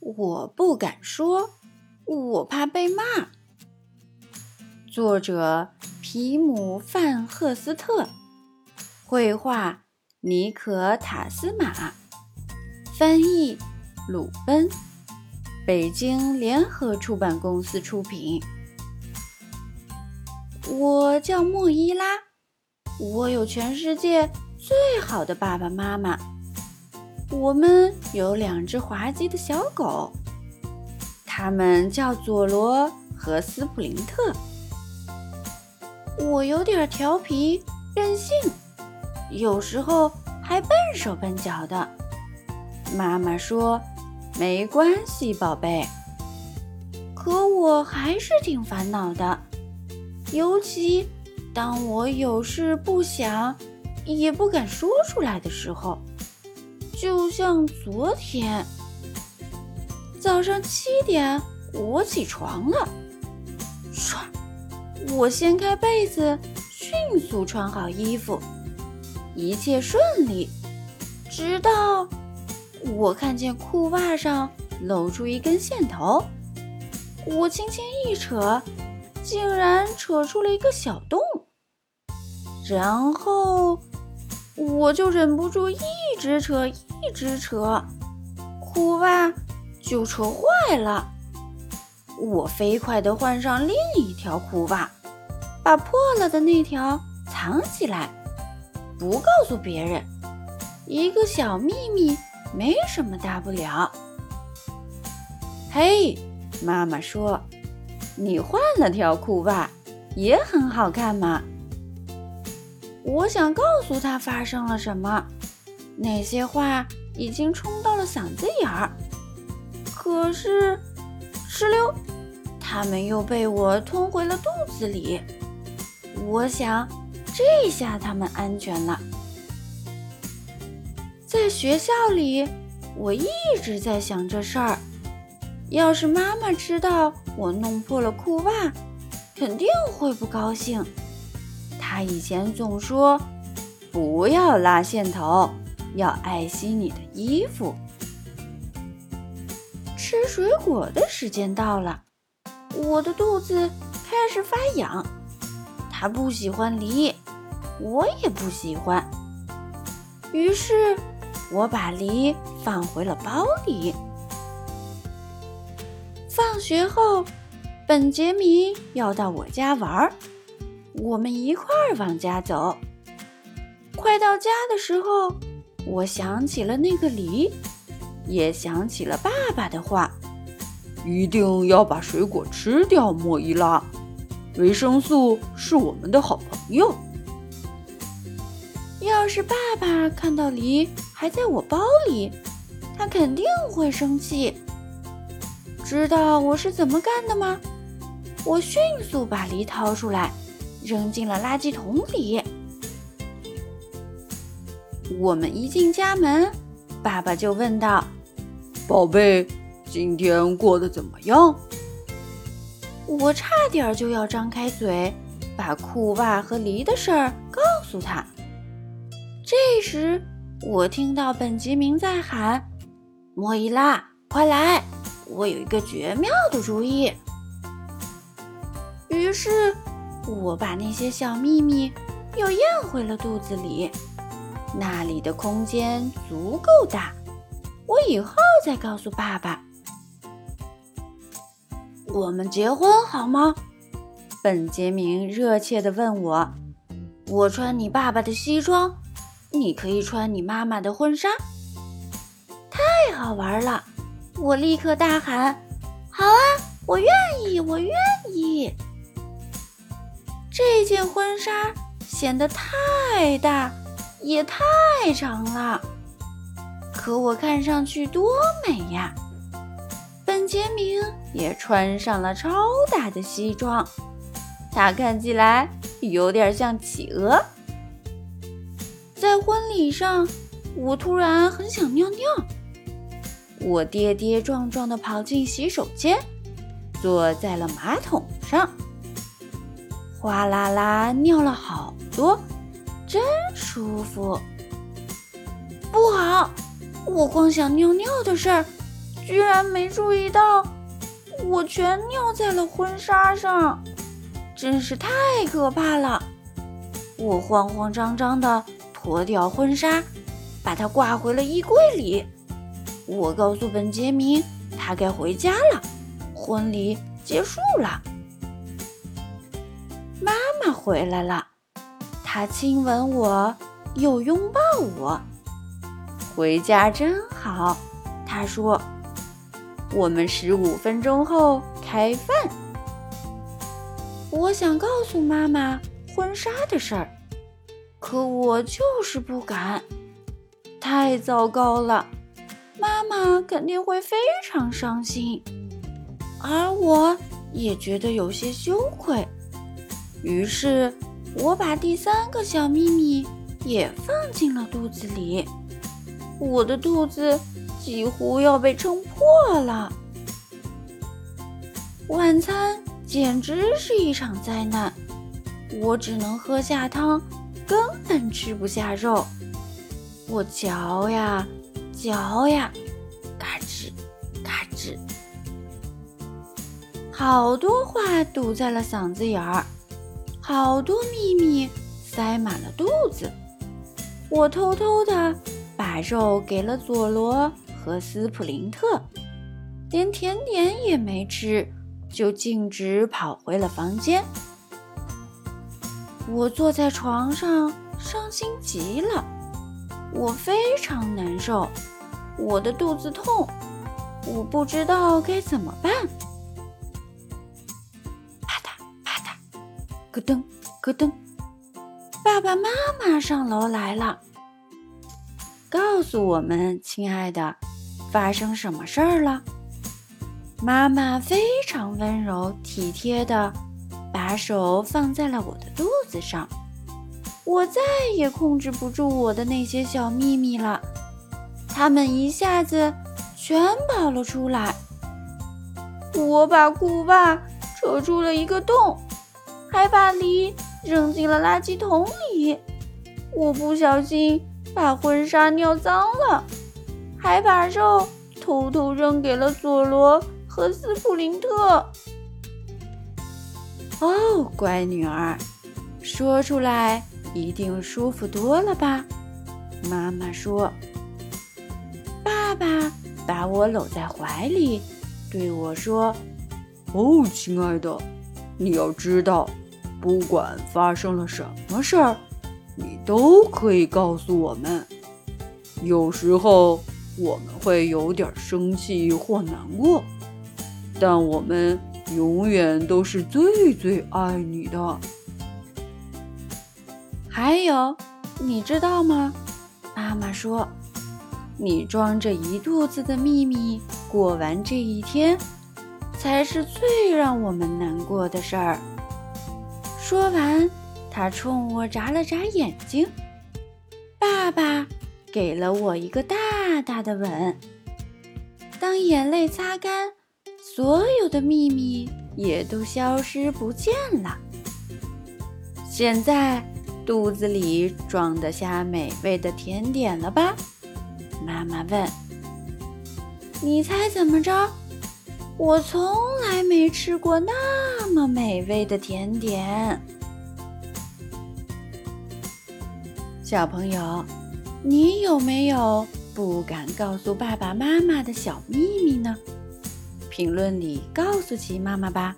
我不敢说，我怕被骂。作者皮姆·范赫斯特，绘画尼可·塔斯马，翻译鲁奔，北京联合出版公司出品。我叫莫伊拉，我有全世界最好的爸爸妈妈。我们有两只滑稽的小狗，它们叫佐罗和斯普林特。我有点调皮任性，有时候还笨手笨脚的。妈妈说：“没关系，宝贝。”可我还是挺烦恼的，尤其当我有事不想也不敢说出来的时候。就像昨天。早上七点，我起床了，唰，我掀开被子，迅速穿好衣服，一切顺利，直到我看见裤袜上露出一根线头，我轻轻一扯，竟然扯出了一个小洞，然后我就忍不住一直扯。一直扯，裤袜就扯坏了。我飞快地换上另一条裤袜，把破了的那条藏起来，不告诉别人。一个小秘密，没什么大不了。嘿，妈妈说，你换了条裤袜，也很好看嘛。我想告诉他发生了什么。那些话已经冲到了嗓子眼儿，可是，哧溜，它们又被我吞回了肚子里。我想，这下它们安全了。在学校里，我一直在想这事儿。要是妈妈知道我弄破了裤袜，肯定会不高兴。她以前总说：“不要拉线头。”要爱惜你的衣服。吃水果的时间到了，我的肚子开始发痒。他不喜欢梨，我也不喜欢。于是，我把梨放回了包里。放学后，本杰明要到我家玩儿，我们一块儿往家走。快到家的时候。我想起了那个梨，也想起了爸爸的话：一定要把水果吃掉，莫伊拉。维生素是我们的好朋友。要是爸爸看到梨还在我包里，他肯定会生气。知道我是怎么干的吗？我迅速把梨掏出来，扔进了垃圾桶里。我们一进家门，爸爸就问道：“宝贝，今天过得怎么样？”我差点就要张开嘴，把裤袜和梨的事儿告诉他。这时，我听到本杰明在喊：“莫伊拉，快来！我有一个绝妙的主意。”于是，我把那些小秘密又咽回了肚子里。那里的空间足够大，我以后再告诉爸爸。我们结婚好吗？本杰明热切地问我。我穿你爸爸的西装，你可以穿你妈妈的婚纱。太好玩了！我立刻大喊：“好啊，我愿意，我愿意！”这件婚纱显得太大。也太长了，可我看上去多美呀！本杰明也穿上了超大的西装，他看起来有点像企鹅。在婚礼上，我突然很想尿尿，我跌跌撞撞地跑进洗手间，坐在了马桶上，哗啦啦尿了好多。真舒服。不好，我光想尿尿的事儿，居然没注意到，我全尿在了婚纱上，真是太可怕了！我慌慌张张地脱掉婚纱，把它挂回了衣柜里。我告诉本杰明，他该回家了，婚礼结束了。妈回来了，她亲吻我，又拥抱我。回家真好，她说。我们十五分钟后开饭。我想告诉妈妈婚纱的事儿，可我就是不敢，太糟糕了，妈妈肯定会非常伤心，而我也觉得有些羞愧。于是，我把第三个小秘密也放进了肚子里，我的肚子。几乎要被撑破了。晚餐简直是一场灾难，我只能喝下汤，根本吃不下肉。我嚼呀嚼呀，嘎吱嘎吱，好多话堵在了嗓子眼儿，好多秘密塞满了肚子。我偷偷的把肉给了佐罗。和斯普林特连甜点也没吃，就径直跑回了房间。我坐在床上，伤心极了。我非常难受，我的肚子痛，我不知道该怎么办。咯噔咯噔，爸爸妈妈上楼来了，告诉我们，亲爱的。发生什么事儿了？妈妈非常温柔体贴的把手放在了我的肚子上，我再也控制不住我的那些小秘密了，它们一下子全跑了出来。我把裤袜扯出了一个洞，还把梨扔进了垃圾桶里。我不小心把婚纱尿脏了。还把肉偷偷扔给了佐罗和斯普林特。哦，乖女儿，说出来一定舒服多了吧？妈妈说。爸爸把我搂在怀里，对我说：“哦，亲爱的，你要知道，不管发生了什么事儿，你都可以告诉我们。有时候。”我们会有点生气或难过，但我们永远都是最最爱你的。还有，你知道吗？妈妈说，你装着一肚子的秘密过完这一天，才是最让我们难过的事儿。说完，他冲我眨了眨眼睛。爸爸。给了我一个大大的吻。当眼泪擦干，所有的秘密也都消失不见了。现在肚子里装得下美味的甜点了吧？妈妈问。你猜怎么着？我从来没吃过那么美味的甜点。小朋友。你有没有不敢告诉爸爸妈妈的小秘密呢？评论里告诉奇妈妈吧。